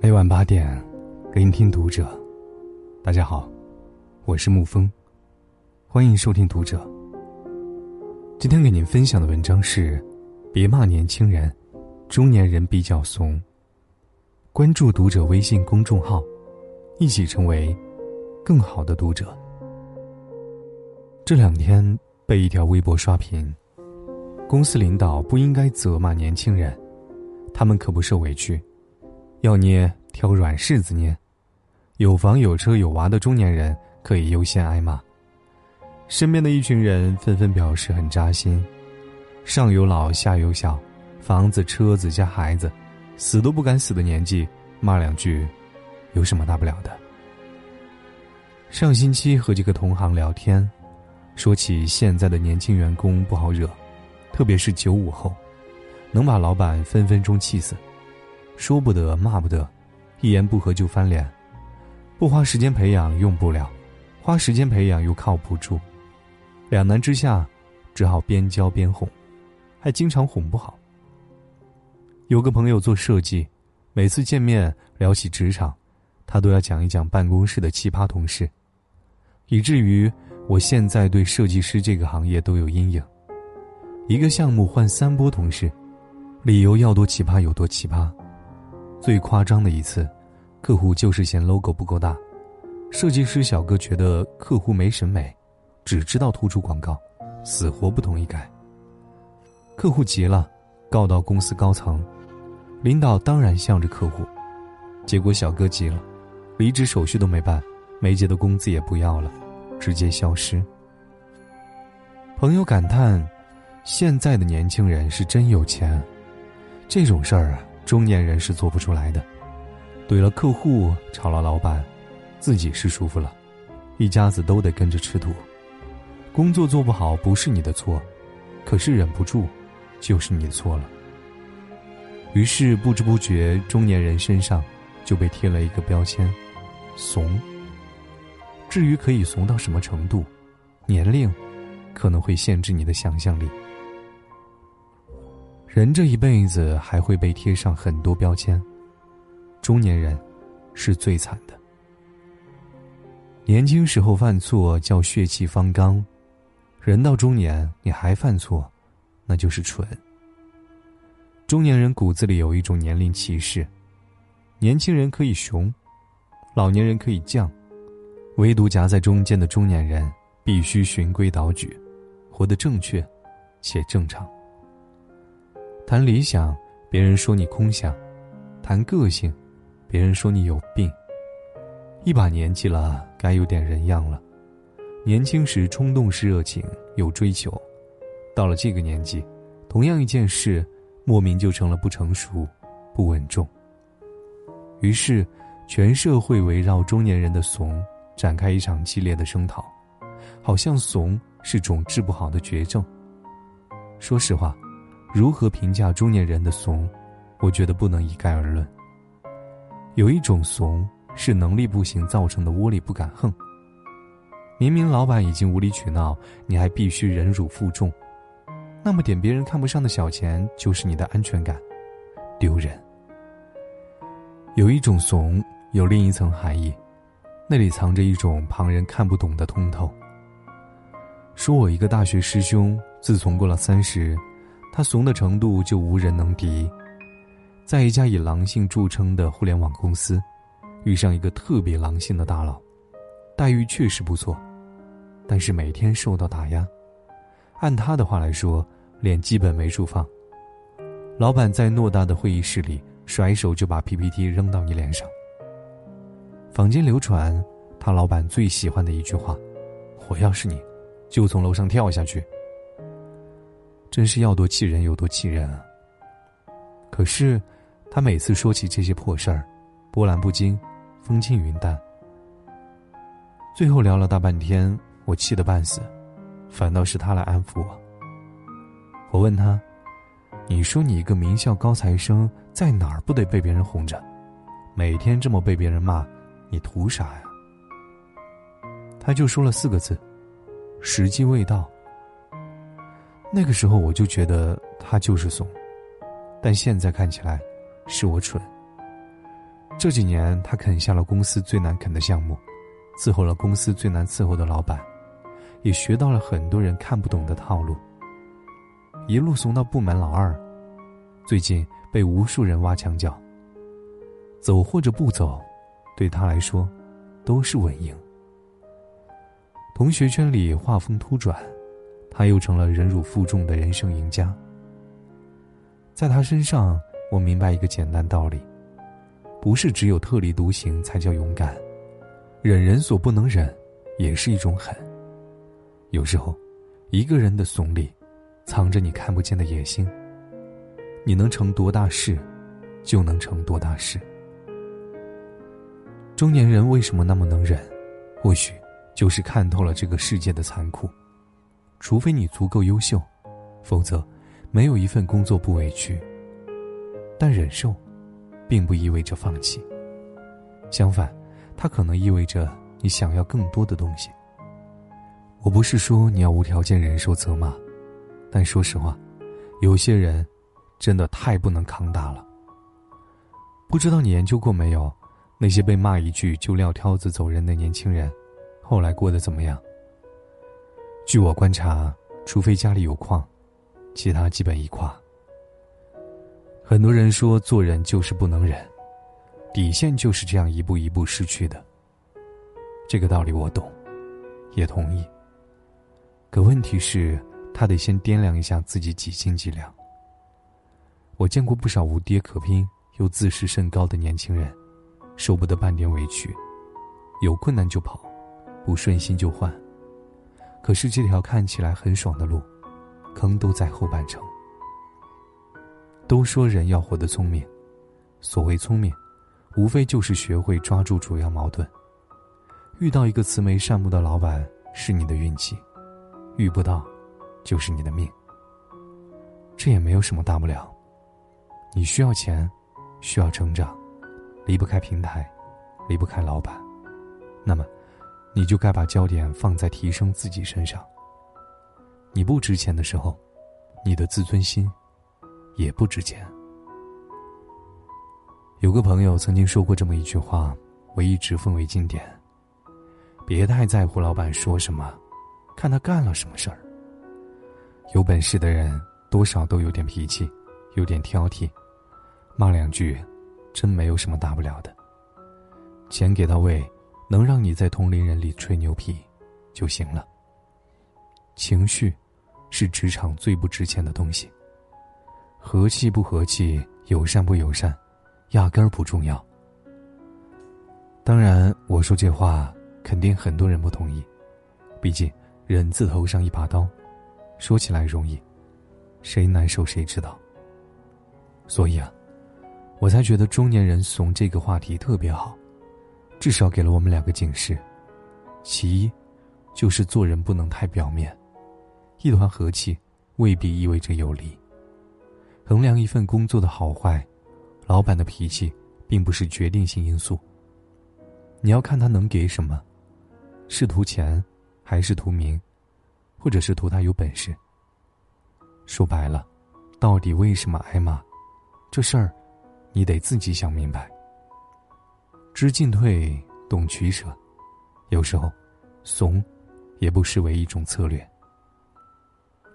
每晚八点，聆听读者。大家好，我是沐风，欢迎收听读者。今天给您分享的文章是：别骂年轻人，中年人比较怂。关注读者微信公众号，一起成为更好的读者。这两天被一条微博刷屏，公司领导不应该责骂年轻人，他们可不受委屈。要捏挑软柿子捏，有房有车有娃的中年人可以优先挨骂。身边的一群人纷纷表示很扎心，上有老下有小，房子车子加孩子，死都不敢死的年纪，骂两句，有什么大不了的？上星期和几个同行聊天，说起现在的年轻员工不好惹，特别是九五后，能把老板分分钟气死。说不得，骂不得，一言不合就翻脸，不花时间培养用不了，花时间培养又靠不住，两难之下，只好边教边哄，还经常哄不好。有个朋友做设计，每次见面聊起职场，他都要讲一讲办公室的奇葩同事，以至于我现在对设计师这个行业都有阴影。一个项目换三波同事，理由要多奇葩有多奇葩。最夸张的一次，客户就是嫌 logo 不够大，设计师小哥觉得客户没审美，只知道突出广告，死活不同意改。客户急了，告到公司高层，领导当然向着客户，结果小哥急了，离职手续都没办，没结的工资也不要了，直接消失。朋友感叹：现在的年轻人是真有钱，这种事儿啊。中年人是做不出来的，怼了客户，吵了老板，自己是舒服了，一家子都得跟着吃土。工作做不好不是你的错，可是忍不住，就是你错了。于是不知不觉，中年人身上就被贴了一个标签：怂。至于可以怂到什么程度，年龄可能会限制你的想象力。人这一辈子还会被贴上很多标签，中年人是最惨的。年轻时候犯错叫血气方刚，人到中年你还犯错，那就是蠢。中年人骨子里有一种年龄歧视，年轻人可以熊，老年人可以犟，唯独夹在中间的中年人必须循规蹈矩，活得正确且正常。谈理想，别人说你空想；谈个性，别人说你有病。一把年纪了，该有点人样了。年轻时冲动是热情，有追求；到了这个年纪，同样一件事，莫名就成了不成熟、不稳重。于是，全社会围绕中年人的怂展开一场激烈的声讨，好像怂是种治不好的绝症。说实话。如何评价中年人的怂？我觉得不能一概而论。有一种怂是能力不行造成的窝里不敢横。明明老板已经无理取闹，你还必须忍辱负重，那么点别人看不上的小钱就是你的安全感，丢人。有一种怂有另一层含义，那里藏着一种旁人看不懂的通透。说我一个大学师兄，自从过了三十。他怂的程度就无人能敌，在一家以狼性著称的互联网公司，遇上一个特别狼性的大佬，待遇确实不错，但是每天受到打压。按他的话来说，脸基本没处放。老板在偌大的会议室里，甩手就把 PPT 扔到你脸上。坊间流传，他老板最喜欢的一句话：“我要是你，就从楼上跳下去。”真是要多气人有多气人啊！可是，他每次说起这些破事儿，波澜不惊，风轻云淡。最后聊了大半天，我气得半死，反倒是他来安抚我。我问他：“你说你一个名校高材生，在哪儿不得被别人哄着？每天这么被别人骂，你图啥呀？”他就说了四个字：“时机未到。”那个时候我就觉得他就是怂，但现在看起来，是我蠢。这几年，他啃下了公司最难啃的项目，伺候了公司最难伺候的老板，也学到了很多人看不懂的套路。一路怂到部门老二，最近被无数人挖墙脚。走或者不走，对他来说，都是稳赢。同学圈里画风突转，他又成了忍辱负重的人生赢家。在他身上，我明白一个简单道理：不是只有特立独行才叫勇敢，忍人所不能忍，也是一种狠。有时候，一个人的怂里，藏着你看不见的野心。你能成多大事，就能成多大事。中年人为什么那么能忍？或许，就是看透了这个世界的残酷。除非你足够优秀，否则。没有一份工作不委屈，但忍受，并不意味着放弃。相反，它可能意味着你想要更多的东西。我不是说你要无条件忍受责骂，但说实话，有些人真的太不能抗打了。不知道你研究过没有，那些被骂一句就撂挑子走人的年轻人，后来过得怎么样？据我观察，除非家里有矿。其他基本一垮。很多人说做人就是不能忍，底线就是这样一步一步失去的。这个道理我懂，也同意。可问题是，他得先掂量一下自己几斤几两。我见过不少无爹可拼又自视甚高的年轻人，受不得半点委屈，有困难就跑，不顺心就换。可是这条看起来很爽的路。坑都在后半程。都说人要活得聪明，所谓聪明，无非就是学会抓住主要矛盾。遇到一个慈眉善目的老板是你的运气，遇不到，就是你的命。这也没有什么大不了。你需要钱，需要成长，离不开平台，离不开老板，那么，你就该把焦点放在提升自己身上。你不值钱的时候，你的自尊心也不值钱。有个朋友曾经说过这么一句话，我一直奉为经典：别太在乎老板说什么，看他干了什么事儿。有本事的人多少都有点脾气，有点挑剔，骂两句，真没有什么大不了的。钱给到位，能让你在同龄人里吹牛皮，就行了。情绪。是职场最不值钱的东西。和气不和气，友善不友善，压根儿不重要。当然，我说这话肯定很多人不同意，毕竟人字头上一把刀，说起来容易，谁难受谁知道。所以啊，我才觉得中年人怂这个话题特别好，至少给了我们两个警示：其一，就是做人不能太表面。一团和气，未必意味着有利。衡量一份工作的好坏，老板的脾气并不是决定性因素。你要看他能给什么，是图钱，还是图名，或者是图他有本事。说白了，到底为什么挨骂？这事儿，你得自己想明白。知进退，懂取舍，有时候，怂，也不失为一种策略。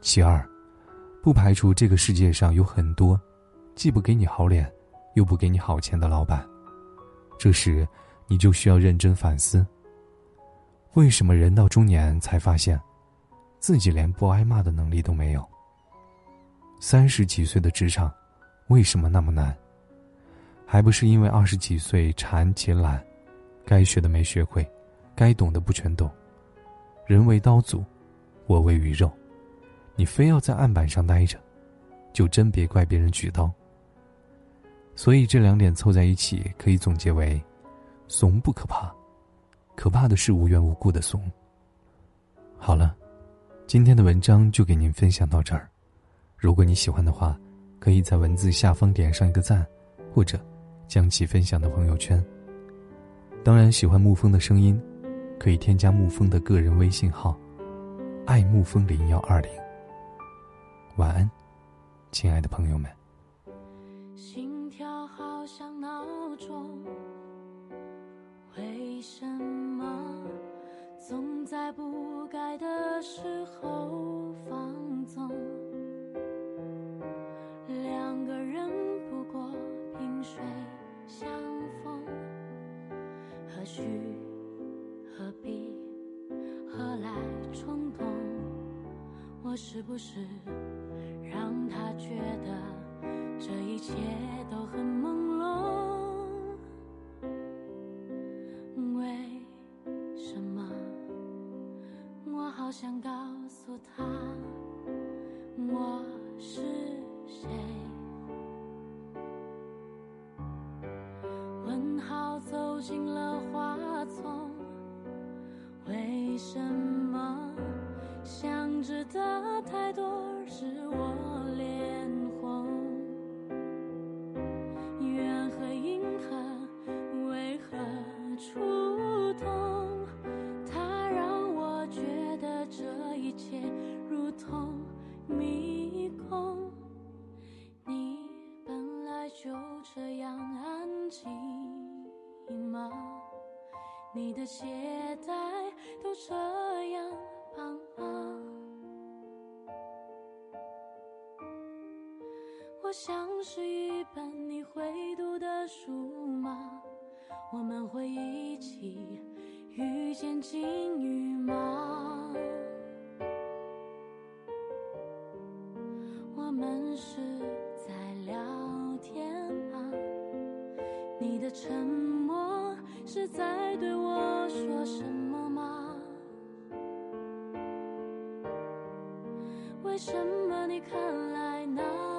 其二，不排除这个世界上有很多，既不给你好脸，又不给你好钱的老板。这时，你就需要认真反思：为什么人到中年才发现，自己连不挨骂的能力都没有？三十几岁的职场，为什么那么难？还不是因为二十几岁馋且懒，该学的没学会，该懂的不全懂。人为刀俎，我为鱼肉。你非要在案板上待着，就真别怪别人举刀。所以这两点凑在一起，可以总结为：怂不可怕，可怕的是无缘无故的怂。好了，今天的文章就给您分享到这儿。如果你喜欢的话，可以在文字下方点上一个赞，或者将其分享到朋友圈。当然喜欢沐风的声音可以添加沐风的个人微信号爱沐风零幺二零。晚安亲爱的朋友们。心跳好像闹钟为什么总在不该的时候放纵？何须何必何来冲动？我是不是让他觉得这一切都很朦胧？为什么？我好想告。的携带都这样帮忙我像是一本你会读的书吗我们会一起遇见金羽吗为什么你看来那